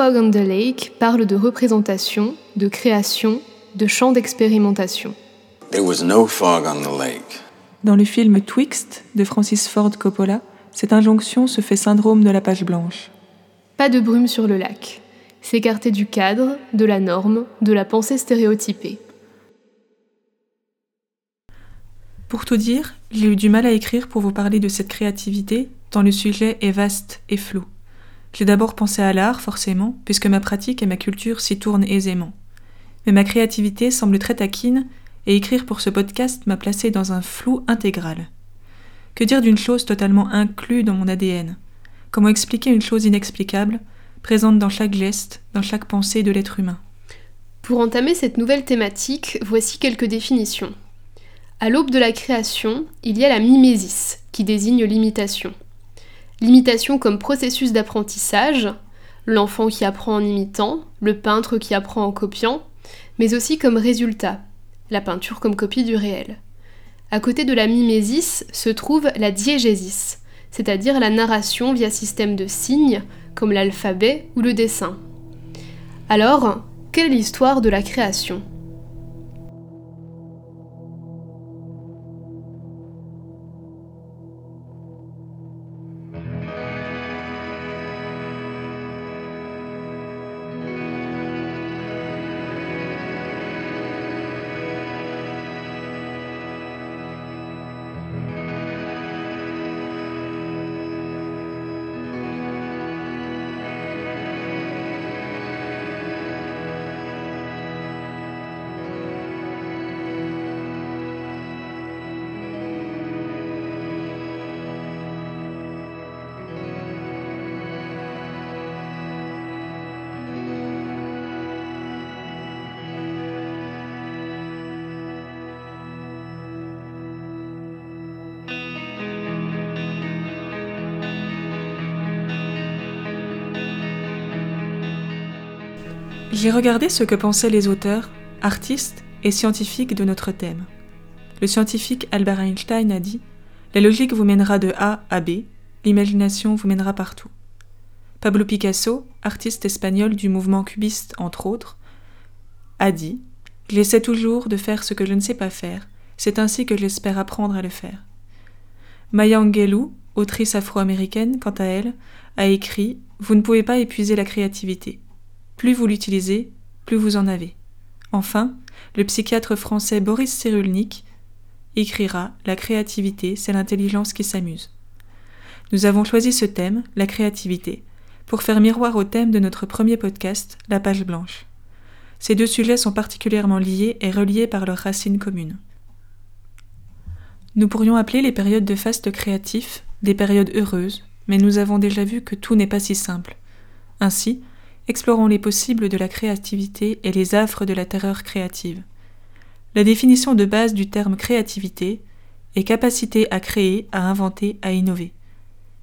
Fog on the Lake parle de représentation, de création, de champ d'expérimentation. There was no fog on the lake. Dans le film Twixt de Francis Ford Coppola, cette injonction se fait syndrome de la page blanche. Pas de brume sur le lac. S'écarter du cadre, de la norme, de la pensée stéréotypée. Pour tout dire, j'ai eu du mal à écrire pour vous parler de cette créativité, tant le sujet est vaste et flou. J'ai d'abord pensé à l'art, forcément, puisque ma pratique et ma culture s'y tournent aisément. Mais ma créativité semble très taquine, et écrire pour ce podcast m'a placé dans un flou intégral. Que dire d'une chose totalement inclue dans mon ADN Comment expliquer une chose inexplicable, présente dans chaque geste, dans chaque pensée de l'être humain? Pour entamer cette nouvelle thématique, voici quelques définitions. À l'aube de la création, il y a la mimésis, qui désigne l'imitation. L'imitation comme processus d'apprentissage, l'enfant qui apprend en imitant, le peintre qui apprend en copiant, mais aussi comme résultat, la peinture comme copie du réel. À côté de la mimésis se trouve la diégésis, c'est-à-dire la narration via système de signes, comme l'alphabet ou le dessin. Alors, quelle est l'histoire de la création? J'ai regardé ce que pensaient les auteurs, artistes et scientifiques de notre thème. Le scientifique Albert Einstein a dit La logique vous mènera de A à B, l'imagination vous mènera partout. Pablo Picasso, artiste espagnol du mouvement cubiste entre autres, a dit J'essaie toujours de faire ce que je ne sais pas faire, c'est ainsi que j'espère apprendre à le faire. Maya Angelou, autrice afro-américaine, quant à elle, a écrit Vous ne pouvez pas épuiser la créativité. Plus vous l'utilisez, plus vous en avez. Enfin, le psychiatre français Boris Cyrulnik écrira La créativité, c'est l'intelligence qui s'amuse. Nous avons choisi ce thème, la créativité, pour faire miroir au thème de notre premier podcast, la page blanche. Ces deux sujets sont particulièrement liés et reliés par leurs racines communes. Nous pourrions appeler les périodes de faste créatif des périodes heureuses, mais nous avons déjà vu que tout n'est pas si simple. Ainsi, explorons les possibles de la créativité et les affres de la terreur créative. La définition de base du terme créativité est capacité à créer, à inventer, à innover.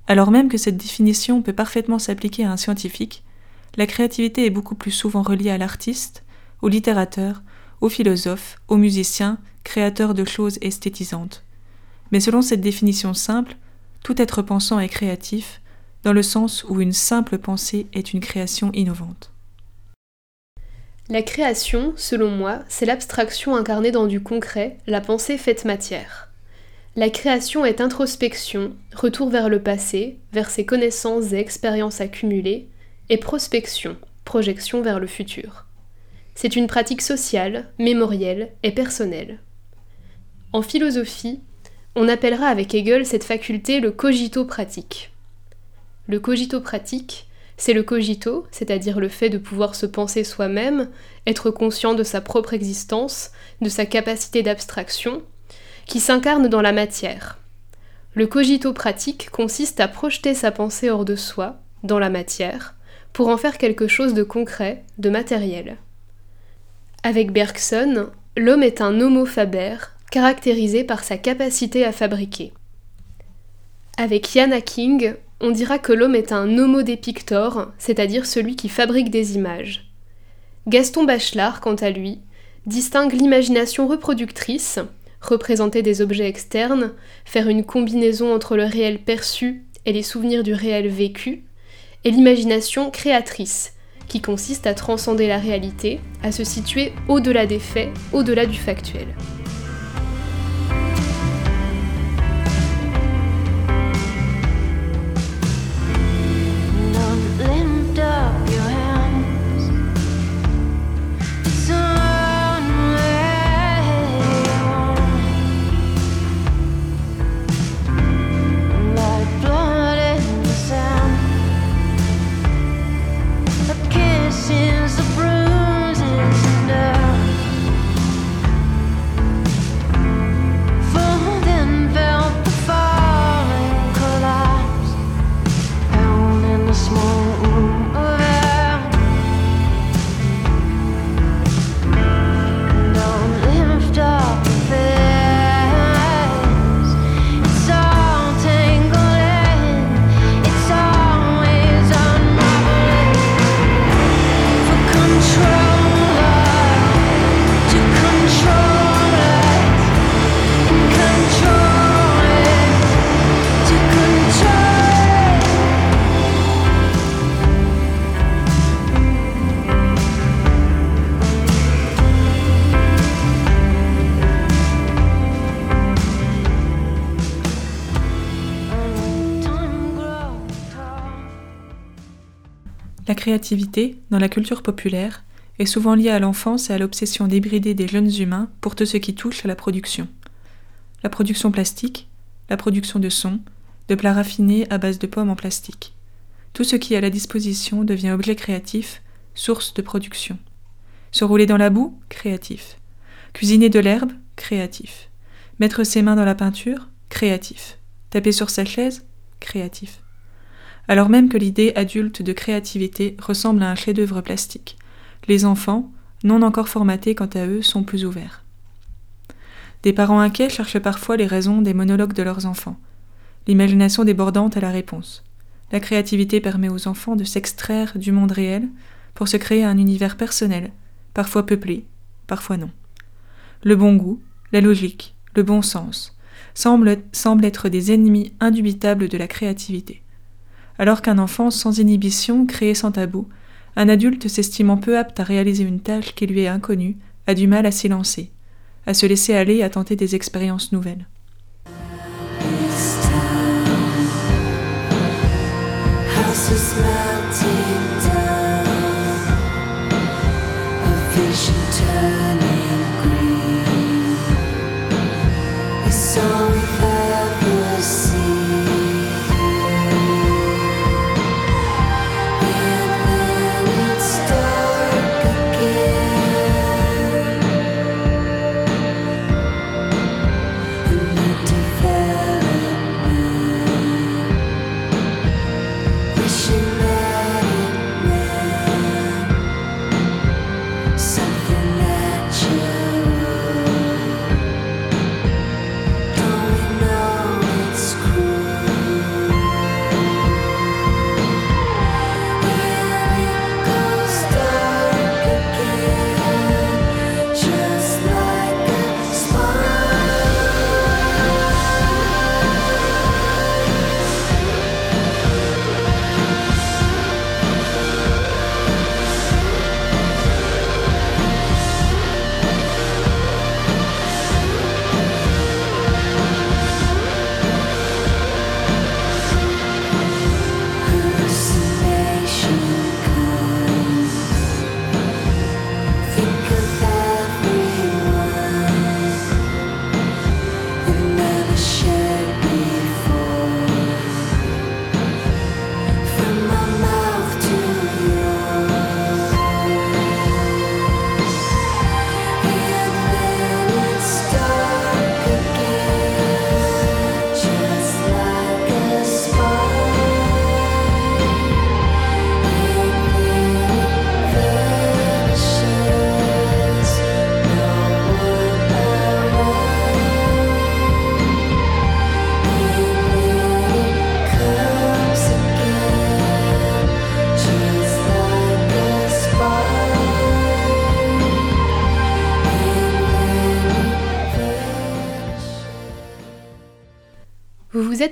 Alors même que cette définition peut parfaitement s'appliquer à un scientifique, la créativité est beaucoup plus souvent reliée à l'artiste, au littérateur, au philosophe, au musicien, créateur de choses esthétisantes. Mais selon cette définition simple, tout être pensant est créatif, dans le sens où une simple pensée est une création innovante. La création, selon moi, c'est l'abstraction incarnée dans du concret, la pensée faite matière. La création est introspection, retour vers le passé, vers ses connaissances et expériences accumulées, et prospection, projection vers le futur. C'est une pratique sociale, mémorielle et personnelle. En philosophie, on appellera avec Hegel cette faculté le cogito pratique. Le cogito pratique, c'est le cogito, c'est-à-dire le fait de pouvoir se penser soi-même, être conscient de sa propre existence, de sa capacité d'abstraction, qui s'incarne dans la matière. Le cogito pratique consiste à projeter sa pensée hors de soi, dans la matière, pour en faire quelque chose de concret, de matériel. Avec Bergson, l'homme est un homo faber, caractérisé par sa capacité à fabriquer. Avec Yana King, on dira que l'homme est un homo depictor, c'est-à-dire celui qui fabrique des images. Gaston Bachelard, quant à lui, distingue l'imagination reproductrice, représenter des objets externes, faire une combinaison entre le réel perçu et les souvenirs du réel vécu, et l'imagination créatrice, qui consiste à transcender la réalité, à se situer au-delà des faits, au-delà du factuel. La créativité, dans la culture populaire, est souvent liée à l'enfance et à l'obsession débridée des jeunes humains pour tout ce qui touche à la production. La production plastique, la production de sons, de plats raffinés à base de pommes en plastique. Tout ce qui est à la disposition devient objet créatif, source de production. Se rouler dans la boue, créatif. Cuisiner de l'herbe, créatif. Mettre ses mains dans la peinture, créatif. Taper sur sa chaise, créatif alors même que l'idée adulte de créativité ressemble à un chef-d'œuvre plastique. Les enfants, non encore formatés quant à eux, sont plus ouverts. Des parents inquiets cherchent parfois les raisons des monologues de leurs enfants. L'imagination débordante a la réponse. La créativité permet aux enfants de s'extraire du monde réel pour se créer un univers personnel, parfois peuplé, parfois non. Le bon goût, la logique, le bon sens semblent, semblent être des ennemis indubitables de la créativité. Alors qu'un enfant sans inhibition, créé sans tabou, un adulte s'estimant peu apte à réaliser une tâche qui lui est inconnue, a du mal à s'y lancer, à se laisser aller à tenter des expériences nouvelles.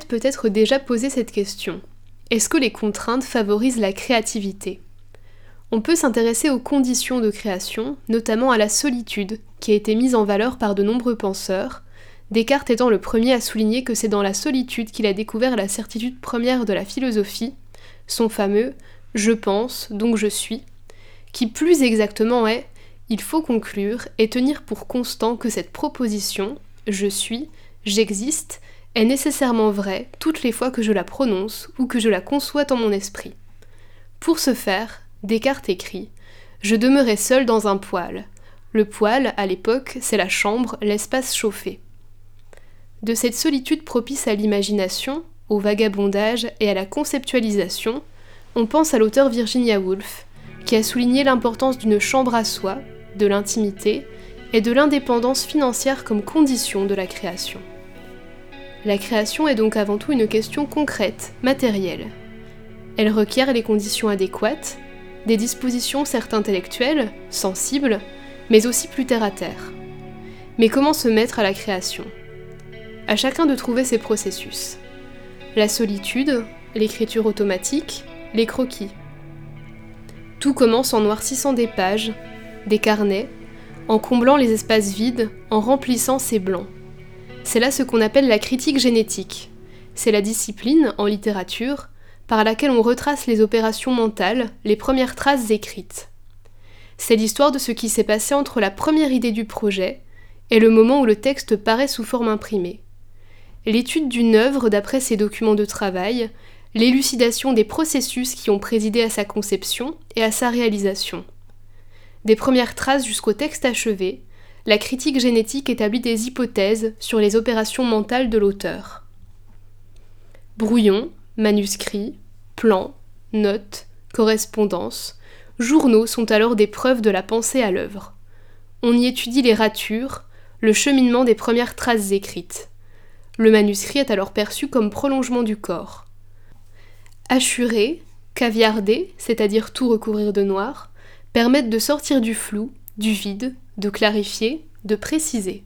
Peut-être déjà posé cette question. Est-ce que les contraintes favorisent la créativité? On peut s'intéresser aux conditions de création, notamment à la solitude, qui a été mise en valeur par de nombreux penseurs, Descartes étant le premier à souligner que c'est dans la solitude qu'il a découvert la certitude première de la philosophie, son fameux Je pense, donc je suis, qui plus exactement est Il faut conclure et tenir pour constant que cette proposition, je suis, j'existe, est nécessairement vraie toutes les fois que je la prononce ou que je la conçois en mon esprit. Pour ce faire, Descartes écrit Je demeurais seul dans un poêle. Le poêle, à l'époque, c'est la chambre, l'espace chauffé. De cette solitude propice à l'imagination, au vagabondage et à la conceptualisation, on pense à l'auteur Virginia Woolf, qui a souligné l'importance d'une chambre à soi, de l'intimité et de l'indépendance financière comme condition de la création. La création est donc avant tout une question concrète, matérielle. Elle requiert les conditions adéquates, des dispositions certes intellectuelles, sensibles, mais aussi plus terre à terre. Mais comment se mettre à la création? À chacun de trouver ses processus. La solitude, l'écriture automatique, les croquis. Tout commence en noircissant des pages, des carnets, en comblant les espaces vides, en remplissant ces blancs. C'est là ce qu'on appelle la critique génétique. C'est la discipline, en littérature, par laquelle on retrace les opérations mentales, les premières traces écrites. C'est l'histoire de ce qui s'est passé entre la première idée du projet et le moment où le texte paraît sous forme imprimée. L'étude d'une œuvre d'après ses documents de travail, l'élucidation des processus qui ont présidé à sa conception et à sa réalisation. Des premières traces jusqu'au texte achevé, la critique génétique établit des hypothèses sur les opérations mentales de l'auteur. Brouillons, manuscrits, plans, notes, correspondances, journaux sont alors des preuves de la pensée à l'œuvre. On y étudie les ratures, le cheminement des premières traces écrites. Le manuscrit est alors perçu comme prolongement du corps. Assurer, caviarder, c'est-à-dire tout recouvrir de noir, permettent de sortir du flou, du vide, de clarifier, de préciser.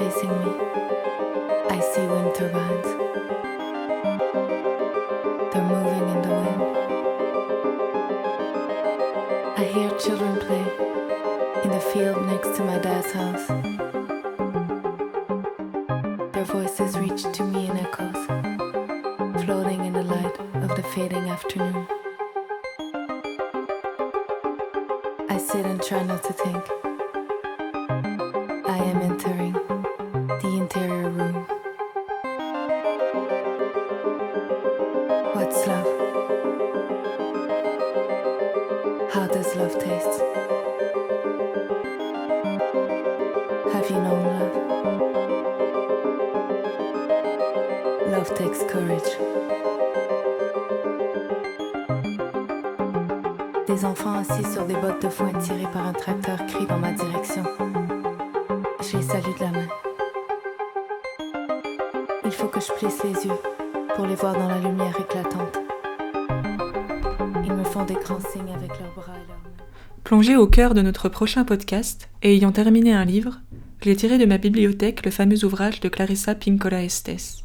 Facing me, I see wind turbines. They're moving in the wind. I hear children play in the field next to my dad's house. Their voices reach to me in echoes, floating in the light of the fading afternoon. I sit and try not to think. I am entering Love takes courage. Des enfants assis sur des bottes de foin tirées par un tracteur crient dans ma direction. Je les salue de la main. Il faut que je plisse les yeux pour les voir dans la lumière éclatante. Ils me font des grands signes avec leurs bras et leurs mains. Plongé au cœur de notre prochain podcast et ayant terminé un livre, j'ai tiré de ma bibliothèque le fameux ouvrage de Clarissa Pinkola Estes.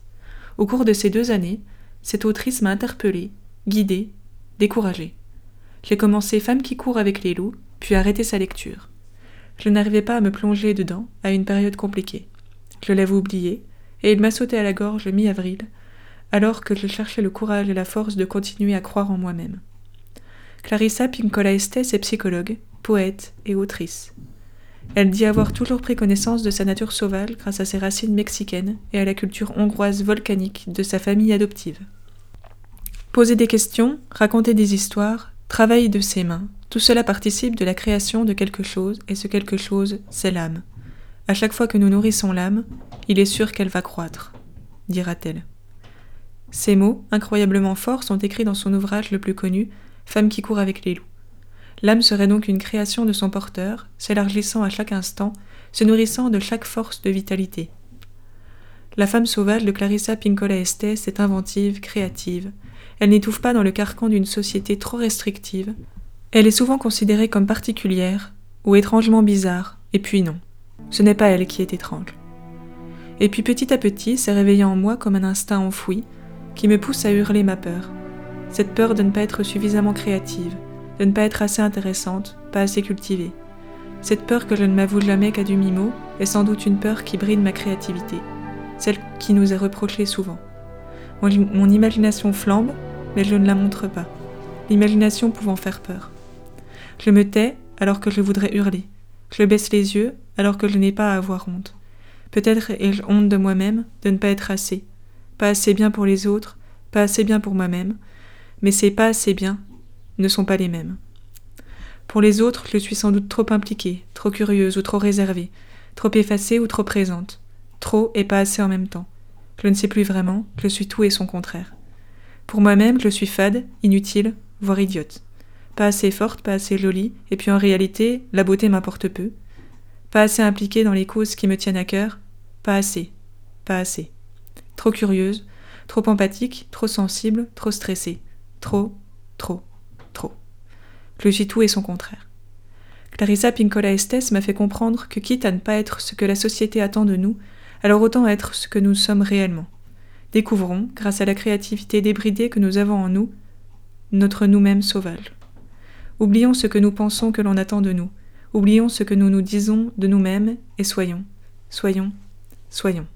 Au cours de ces deux années, cette autrice m'a interpellée, guidée, découragée. J'ai commencé Femme qui court avec les loups, puis arrêté sa lecture. Je n'arrivais pas à me plonger dedans à une période compliquée. Je l'avais oublié, et il m'a sauté à la gorge mi-avril, alors que je cherchais le courage et la force de continuer à croire en moi-même. Clarissa Pinkola Estes est psychologue, poète et autrice. Elle dit avoir toujours pris connaissance de sa nature sauvage grâce à ses racines mexicaines et à la culture hongroise volcanique de sa famille adoptive. Poser des questions, raconter des histoires, travailler de ses mains, Tout cela participe de la création de quelque chose, et ce quelque chose, c'est l'âme. À chaque fois que nous nourrissons l'âme, il est sûr qu'elle va croître, dira-t-elle. Ces mots, incroyablement forts, sont écrits dans son ouvrage le plus connu, Femme qui court avec les loups. L'âme serait donc une création de son porteur, s'élargissant à chaque instant, se nourrissant de chaque force de vitalité. La femme sauvage de Clarissa Pinkola Estes est inventive, créative. Elle n'étouffe pas dans le carcan d'une société trop restrictive. Elle est souvent considérée comme particulière, ou étrangement bizarre, et puis non. Ce n'est pas elle qui est étrange. Et puis petit à petit s'est réveillé en moi comme un instinct enfoui, qui me pousse à hurler ma peur. Cette peur de ne pas être suffisamment créative, de ne pas être assez intéressante, pas assez cultivée. Cette peur que je ne m'avoue jamais qu'à du mimo est sans doute une peur qui bride ma créativité, celle qui nous est reprochée souvent. Mon, mon imagination flambe, mais je ne la montre pas, l'imagination pouvant faire peur. Je me tais alors que je voudrais hurler. Je baisse les yeux alors que je n'ai pas à avoir honte. Peut-être ai-je honte de moi-même de ne pas être assez, pas assez bien pour les autres, pas assez bien pour moi-même, mais ces pas assez bien ne sont pas les mêmes. Pour les autres, je suis sans doute trop impliquée, trop curieuse ou trop réservée, trop effacée ou trop présente, trop et pas assez en même temps. Je ne sais plus vraiment, je suis tout et son contraire. Pour moi-même, je suis fade, inutile, voire idiote. Pas assez forte, pas assez jolie, et puis en réalité, la beauté m'importe peu. Pas assez impliquée dans les causes qui me tiennent à cœur, pas assez, pas assez. Trop curieuse, trop empathique, trop sensible, trop stressée. Trop, trop. Le tout et son contraire. Clarissa Pinkola Estes m'a fait comprendre que quitte à ne pas être ce que la société attend de nous, alors autant être ce que nous sommes réellement. Découvrons, grâce à la créativité débridée que nous avons en nous, notre nous-mêmes sauvage. Oublions ce que nous pensons que l'on attend de nous, oublions ce que nous nous disons de nous-mêmes et soyons, soyons, soyons.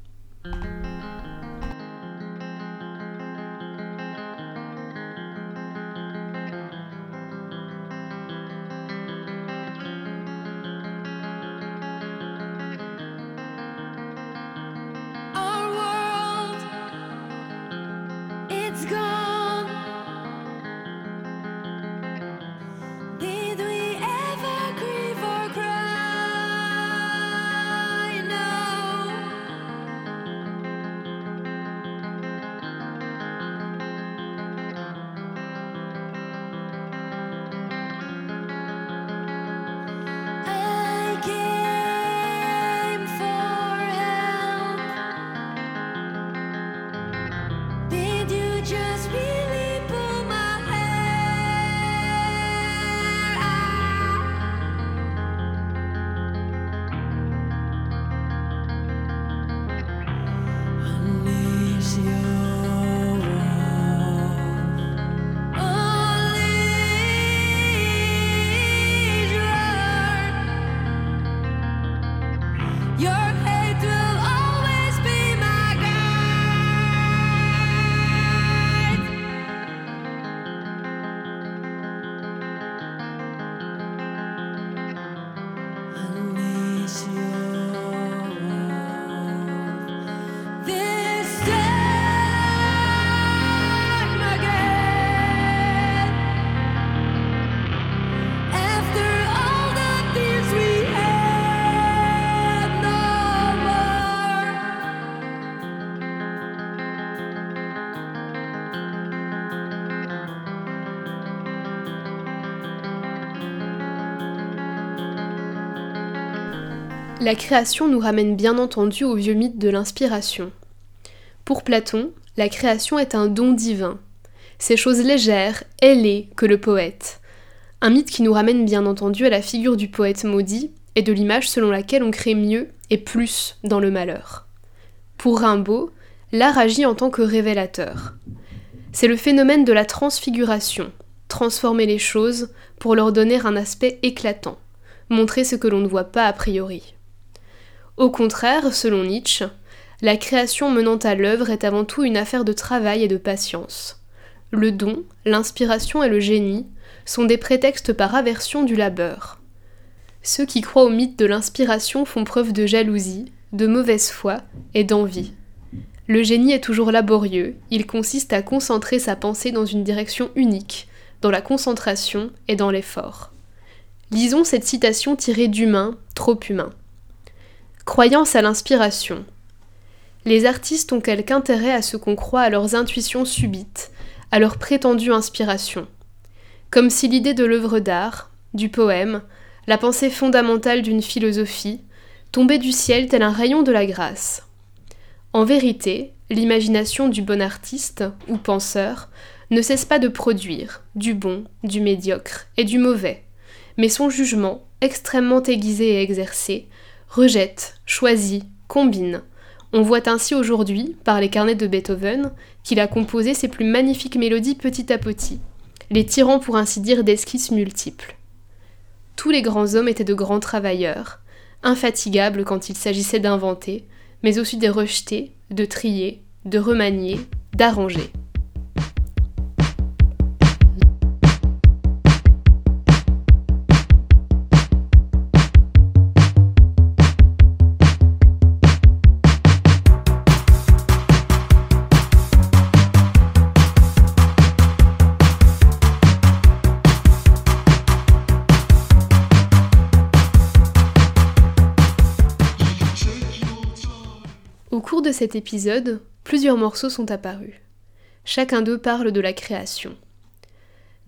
La création nous ramène bien entendu au vieux mythe de l'inspiration. Pour Platon, la création est un don divin. C'est chose légère, ailée que le poète. Un mythe qui nous ramène bien entendu à la figure du poète maudit et de l'image selon laquelle on crée mieux et plus dans le malheur. Pour Rimbaud, l'art agit en tant que révélateur. C'est le phénomène de la transfiguration, transformer les choses pour leur donner un aspect éclatant, montrer ce que l'on ne voit pas a priori. Au contraire, selon Nietzsche, la création menant à l'œuvre est avant tout une affaire de travail et de patience. Le don, l'inspiration et le génie sont des prétextes par aversion du labeur. Ceux qui croient au mythe de l'inspiration font preuve de jalousie, de mauvaise foi et d'envie. Le génie est toujours laborieux, il consiste à concentrer sa pensée dans une direction unique, dans la concentration et dans l'effort. Lisons cette citation tirée d'Humain, trop humain. Croyance à l'inspiration. Les artistes ont quelque intérêt à ce qu'on croit à leurs intuitions subites, à leur prétendue inspiration. Comme si l'idée de l'œuvre d'art, du poème, la pensée fondamentale d'une philosophie, tombait du ciel tel un rayon de la grâce. En vérité, l'imagination du bon artiste, ou penseur, ne cesse pas de produire du bon, du médiocre et du mauvais, mais son jugement, extrêmement aiguisé et exercé, rejette, choisit, combine. On voit ainsi aujourd'hui, par les carnets de Beethoven, qu'il a composé ses plus magnifiques mélodies petit à petit, les tirant pour ainsi dire d'esquisses multiples. Tous les grands hommes étaient de grands travailleurs, infatigables quand il s'agissait d'inventer, mais aussi de rejeter, de trier, de remanier, d'arranger. Cet épisode, plusieurs morceaux sont apparus. Chacun d'eux parle de la création.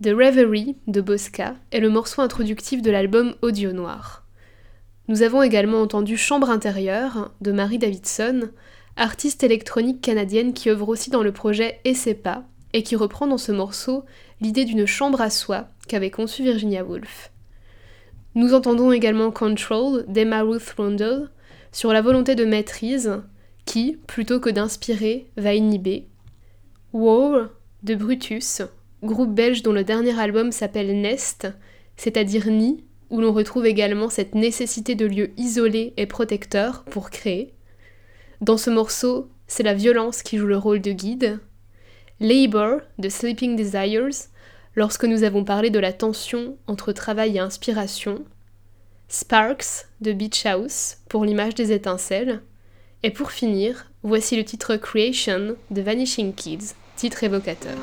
The Reverie de Bosca est le morceau introductif de l'album Audio Noir. Nous avons également entendu Chambre intérieure de Marie Davidson, artiste électronique canadienne qui œuvre aussi dans le projet pas, et qui reprend dans ce morceau l'idée d'une chambre à soi qu'avait conçue Virginia Woolf. Nous entendons également Control d'Emma Ruth Rundle sur la volonté de maîtrise qui, plutôt que d'inspirer, va inhiber. War de Brutus, groupe belge dont le dernier album s'appelle Nest, c'est-à-dire nid, où l'on retrouve également cette nécessité de lieux isolés et protecteurs pour créer. Dans ce morceau, c'est la violence qui joue le rôle de guide. Labor de Sleeping Desires, lorsque nous avons parlé de la tension entre travail et inspiration. Sparks de Beach House pour l'image des étincelles. Et pour finir, voici le titre Creation de Vanishing Kids, titre évocateur.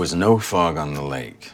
Was no fog on the lake.